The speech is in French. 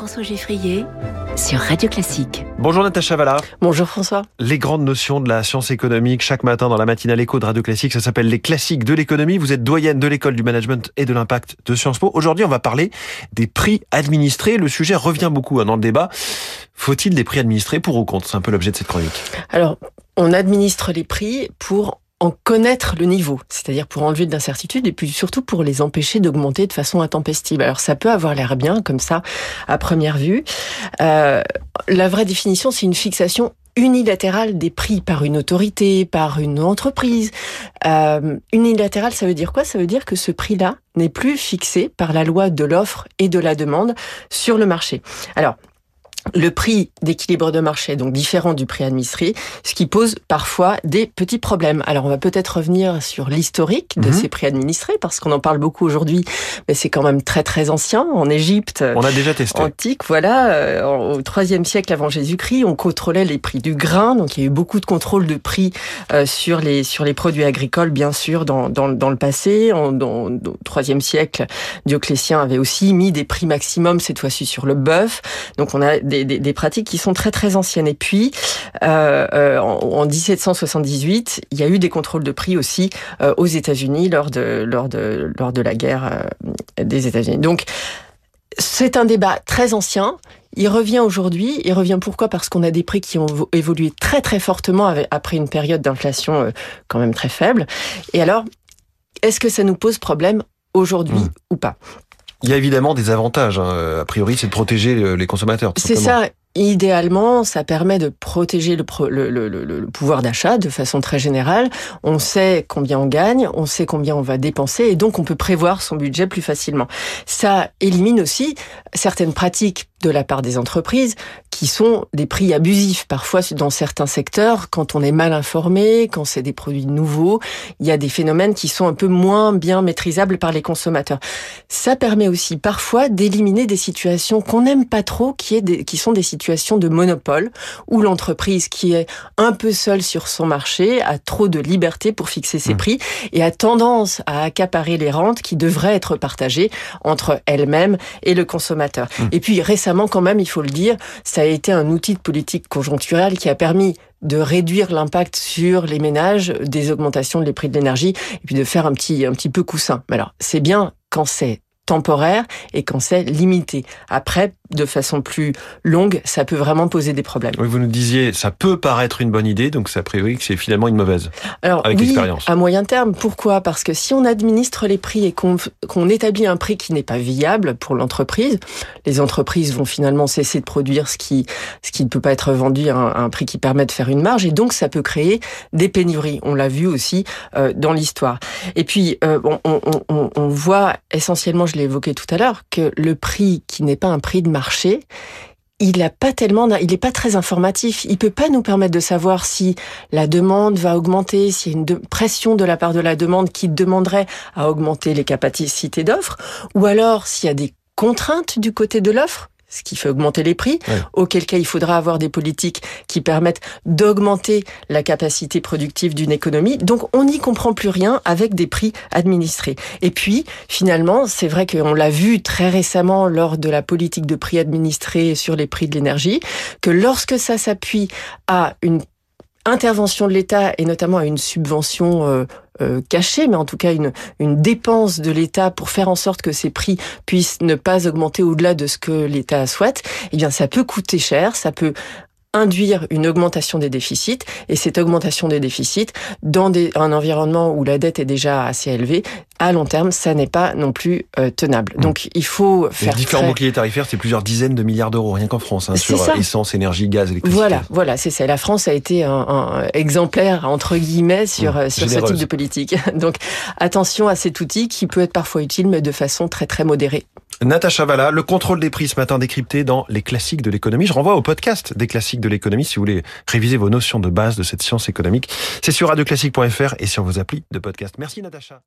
François Geffrier sur Radio Classique. Bonjour Natacha Valla. Bonjour François. Les grandes notions de la science économique chaque matin dans la matinale écho de Radio Classique, ça s'appelle les classiques de l'économie. Vous êtes doyenne de l'école du management et de l'impact de Sciences Po. Aujourd'hui, on va parler des prix administrés. Le sujet revient beaucoup hein, dans le débat. Faut-il des prix administrés pour ou contre? C'est un peu l'objet de cette chronique. Alors, on administre les prix pour en connaître le niveau, c'est-à-dire pour enlever de l'incertitude et puis surtout pour les empêcher d'augmenter de façon intempestive. Alors ça peut avoir l'air bien comme ça à première vue. Euh, la vraie définition, c'est une fixation unilatérale des prix par une autorité, par une entreprise. Euh, unilatéral, ça veut dire quoi? Ça veut dire que ce prix-là n'est plus fixé par la loi de l'offre et de la demande sur le marché. Alors, le prix d'équilibre de marché, donc différent du prix administré, ce qui pose parfois des petits problèmes. Alors on va peut-être revenir sur l'historique de mhm. ces prix administrés, parce qu'on en parle beaucoup aujourd'hui, mais c'est quand même très très ancien. En Égypte, on a déjà testé. Antique, voilà, euh, au IIIe siècle avant Jésus-Christ, on contrôlait les prix du grain, donc il y a eu beaucoup de contrôle de prix euh, sur les sur les produits agricoles, bien sûr, dans dans, dans le passé. En, dans, au IIIe siècle, Dioclétien avait aussi mis des prix maximum cette fois-ci sur le bœuf. Donc on a des, pratiques qui sont très très anciennes. Et puis, euh, euh en, 1778, il y a eu des contrôles de prix aussi euh, aux États-Unis lors de lors de lors de la guerre euh, des États-Unis. Donc c'est un débat très ancien. Il revient aujourd'hui. Il revient pourquoi? Parce qu'on a des prix qui ont évolué très très fortement après une période d'inflation quand même très faible. Et alors, est-ce que ça nous pose problème aujourd'hui hmm. ou pas? Il y a évidemment des avantages. Hein. A priori, c'est de protéger les consommateurs. C'est ça. Idéalement, ça permet de protéger le, le, le, le pouvoir d'achat de façon très générale. On sait combien on gagne, on sait combien on va dépenser, et donc on peut prévoir son budget plus facilement. Ça élimine aussi certaines pratiques de la part des entreprises qui sont des prix abusifs. Parfois, dans certains secteurs, quand on est mal informé, quand c'est des produits nouveaux, il y a des phénomènes qui sont un peu moins bien maîtrisables par les consommateurs. Ça permet aussi parfois d'éliminer des situations qu'on n'aime pas trop, qui, est des, qui sont des situations de monopole, où l'entreprise qui est un peu seule sur son marché a trop de liberté pour fixer ses mmh. prix et a tendance à accaparer les rentes qui devraient être partagées entre elle-même et le consommateur. Mmh. Et puis récemment, quand même, il faut le dire, ça a été un outil de politique conjoncturelle qui a permis de réduire l'impact sur les ménages des augmentations des prix de l'énergie et puis de faire un petit un petit peu coussin. Mais alors, c'est bien quand c'est temporaire et quand c'est limité. Après, de façon plus longue, ça peut vraiment poser des problèmes. Oui, vous nous disiez, ça peut paraître une bonne idée, donc ça priori que c'est finalement une mauvaise. Alors, avec oui, à moyen terme. Pourquoi? Parce que si on administre les prix et qu'on établit un prix qui n'est pas viable pour l'entreprise, les entreprises vont finalement cesser de produire ce qui ce qui ne peut pas être vendu à un, prix qui permet de faire une marge, et donc ça peut créer des pénuries. On l'a vu aussi euh, dans l'histoire. Et puis, euh, on, on, on voit essentiellement, je l'ai évoqué tout à l'heure, que le prix qui n'est pas un prix de marché, il a pas tellement, il pas très informatif. Il peut pas nous permettre de savoir si la demande va augmenter, s'il y a une pression de la part de la demande qui demanderait à augmenter les capacités d'offres, ou alors s'il y a des contraintes du côté de l'offre ce qui fait augmenter les prix, auquel cas il faudra avoir des politiques qui permettent d'augmenter la capacité productive d'une économie. Donc on n'y comprend plus rien avec des prix administrés. Et puis finalement, c'est vrai qu'on l'a vu très récemment lors de la politique de prix administrés sur les prix de l'énergie, que lorsque ça s'appuie à une intervention de l'État et notamment à une subvention euh, euh, cachée, mais en tout cas une, une dépense de l'État pour faire en sorte que ces prix puissent ne pas augmenter au-delà de ce que l'État souhaite, eh bien ça peut coûter cher, ça peut induire une augmentation des déficits. Et cette augmentation des déficits dans un environnement où la dette est déjà assez élevée à long terme ça n'est pas non plus euh, tenable. Mmh. donc il faut faire les différents boucliers tarifaires c'est plusieurs dizaines de milliards d'euros rien qu'en France hein, sur essence énergie gaz électricité. Voilà voilà c'est ça. La France a été un, exemplaire entre guillemets sur mmh. euh, sur ce type de politique. Donc attention à cet outil qui peut être parfois utile mais de façon très très modérée Natacha Valla, le contrôle des prix ce matin décrypté dans les classiques de l'économie. Je renvoie au podcast des classiques de l'économie si vous voulez réviser vos notions de base de cette science économique. C'est sur radioclassique.fr et sur vos applis de podcast. Merci Natacha.